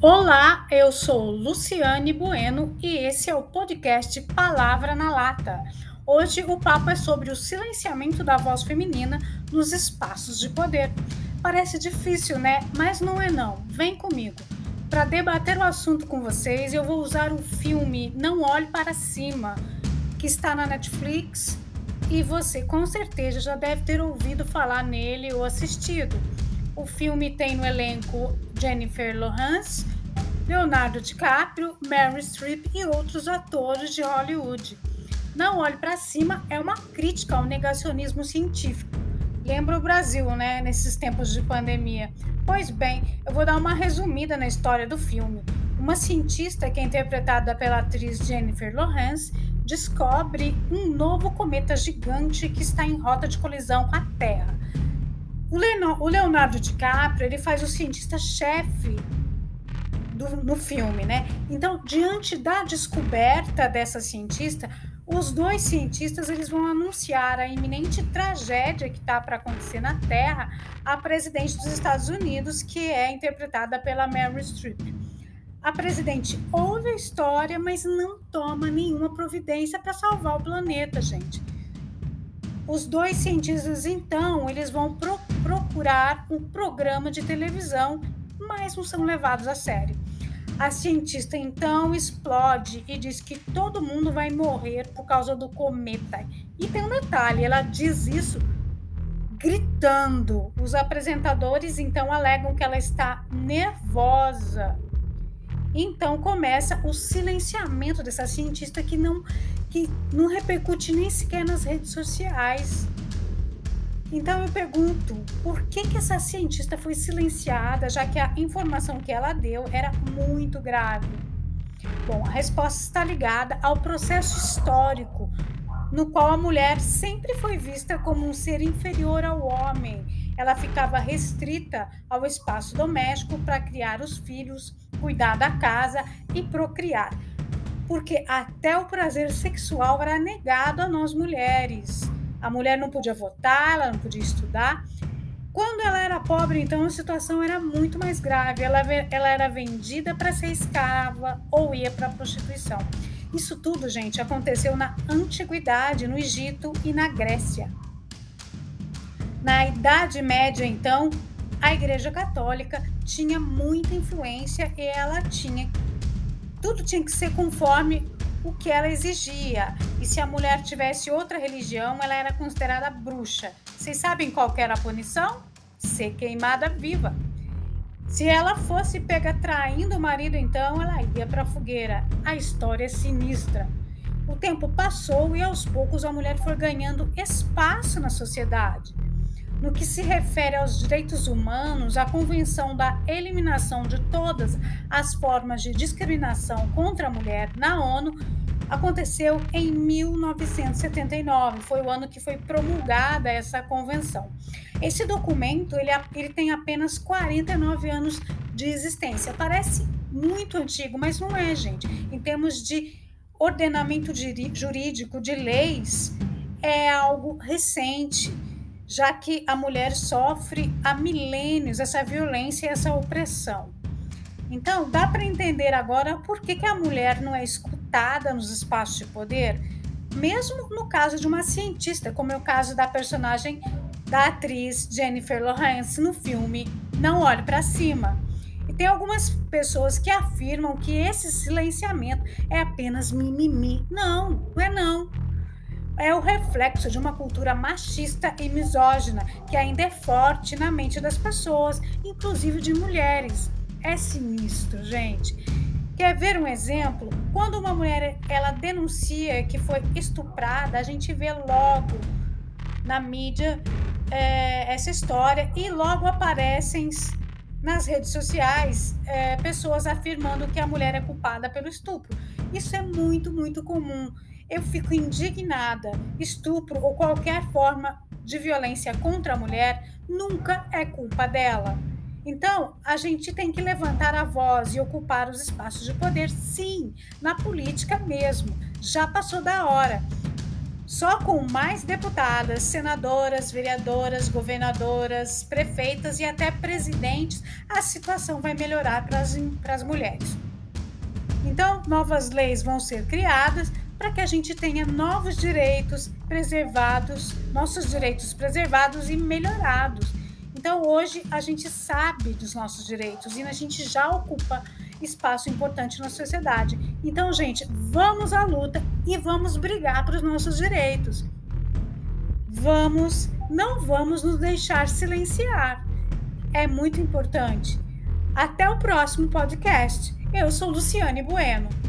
Olá, eu sou Luciane Bueno e esse é o podcast Palavra na Lata. Hoje o papo é sobre o silenciamento da voz feminina nos espaços de poder. Parece difícil, né? Mas não é não. Vem comigo. Para debater o assunto com vocês, eu vou usar o filme Não Olhe para Cima, que está na Netflix e você com certeza já deve ter ouvido falar nele ou assistido. O filme tem no elenco Jennifer Lawrence, Leonardo DiCaprio, Meryl Streep e outros atores de Hollywood. Não olhe para cima é uma crítica ao negacionismo científico. Lembra o Brasil, né, nesses tempos de pandemia. Pois bem, eu vou dar uma resumida na história do filme. Uma cientista que é interpretada pela atriz Jennifer Lawrence descobre um novo cometa gigante que está em rota de colisão com a Terra. O Leonardo DiCaprio ele faz o cientista-chefe no filme, né? Então, diante da descoberta dessa cientista, os dois cientistas eles vão anunciar a iminente tragédia que está para acontecer na Terra à presidente dos Estados Unidos, que é interpretada pela Meryl Streep. A presidente ouve a história, mas não toma nenhuma providência para salvar o planeta, gente. Os dois cientistas, então, eles vão pro procurar um programa de televisão, mas não são levados a sério. A cientista então explode e diz que todo mundo vai morrer por causa do cometa. E tem um detalhe: ela diz isso gritando. Os apresentadores então alegam que ela está nervosa então começa o silenciamento dessa cientista que não, que não repercute nem sequer nas redes sociais. Então eu pergunto, por que, que essa cientista foi silenciada, já que a informação que ela deu era muito grave? Bom, a resposta está ligada ao processo histórico, no qual a mulher sempre foi vista como um ser inferior ao homem. Ela ficava restrita ao espaço doméstico para criar os filhos, cuidar da casa e procriar, porque até o prazer sexual era negado a nós mulheres. A mulher não podia votar, ela não podia estudar. Quando ela era pobre, então a situação era muito mais grave. Ela, ela era vendida para ser escrava ou ia para a prostituição. Isso tudo, gente, aconteceu na antiguidade, no Egito e na Grécia. Na Idade Média, então, a Igreja Católica tinha muita influência e ela tinha tudo tinha que ser conforme o que ela exigia. E se a mulher tivesse outra religião, ela era considerada bruxa. Vocês sabem qual era a punição? Ser queimada viva. Se ela fosse pega traindo o marido, então ela ia para a fogueira. A história é sinistra. O tempo passou e aos poucos a mulher foi ganhando espaço na sociedade. No que se refere aos direitos humanos, a Convenção da Eliminação de Todas as Formas de Discriminação contra a Mulher na ONU aconteceu em 1979. Foi o ano que foi promulgada essa convenção. Esse documento ele, ele tem apenas 49 anos de existência. Parece muito antigo, mas não é, gente. Em termos de ordenamento jurídico, de leis, é algo recente já que a mulher sofre há milênios essa violência e essa opressão. Então, dá para entender agora por que, que a mulher não é escutada nos espaços de poder, mesmo no caso de uma cientista, como é o caso da personagem da atriz Jennifer Lawrence no filme Não Olhe para Cima. E tem algumas pessoas que afirmam que esse silenciamento é apenas mimimi. Não, não é não é o reflexo de uma cultura machista e misógina que ainda é forte na mente das pessoas, inclusive de mulheres. É sinistro, gente. Quer ver um exemplo? Quando uma mulher ela denuncia que foi estuprada, a gente vê logo na mídia é, essa história e logo aparecem nas redes sociais é, pessoas afirmando que a mulher é culpada pelo estupro. Isso é muito, muito comum eu fico indignada. Estupro ou qualquer forma de violência contra a mulher nunca é culpa dela. Então, a gente tem que levantar a voz e ocupar os espaços de poder, sim, na política mesmo. Já passou da hora. Só com mais deputadas, senadoras, vereadoras, governadoras, prefeitas e até presidentes a situação vai melhorar para as mulheres. Então, novas leis vão ser criadas para que a gente tenha novos direitos preservados, nossos direitos preservados e melhorados. Então, hoje a gente sabe dos nossos direitos e a gente já ocupa espaço importante na sociedade. Então, gente, vamos à luta e vamos brigar para os nossos direitos. Vamos, não vamos nos deixar silenciar. É muito importante. Até o próximo podcast. Eu sou Luciane Bueno.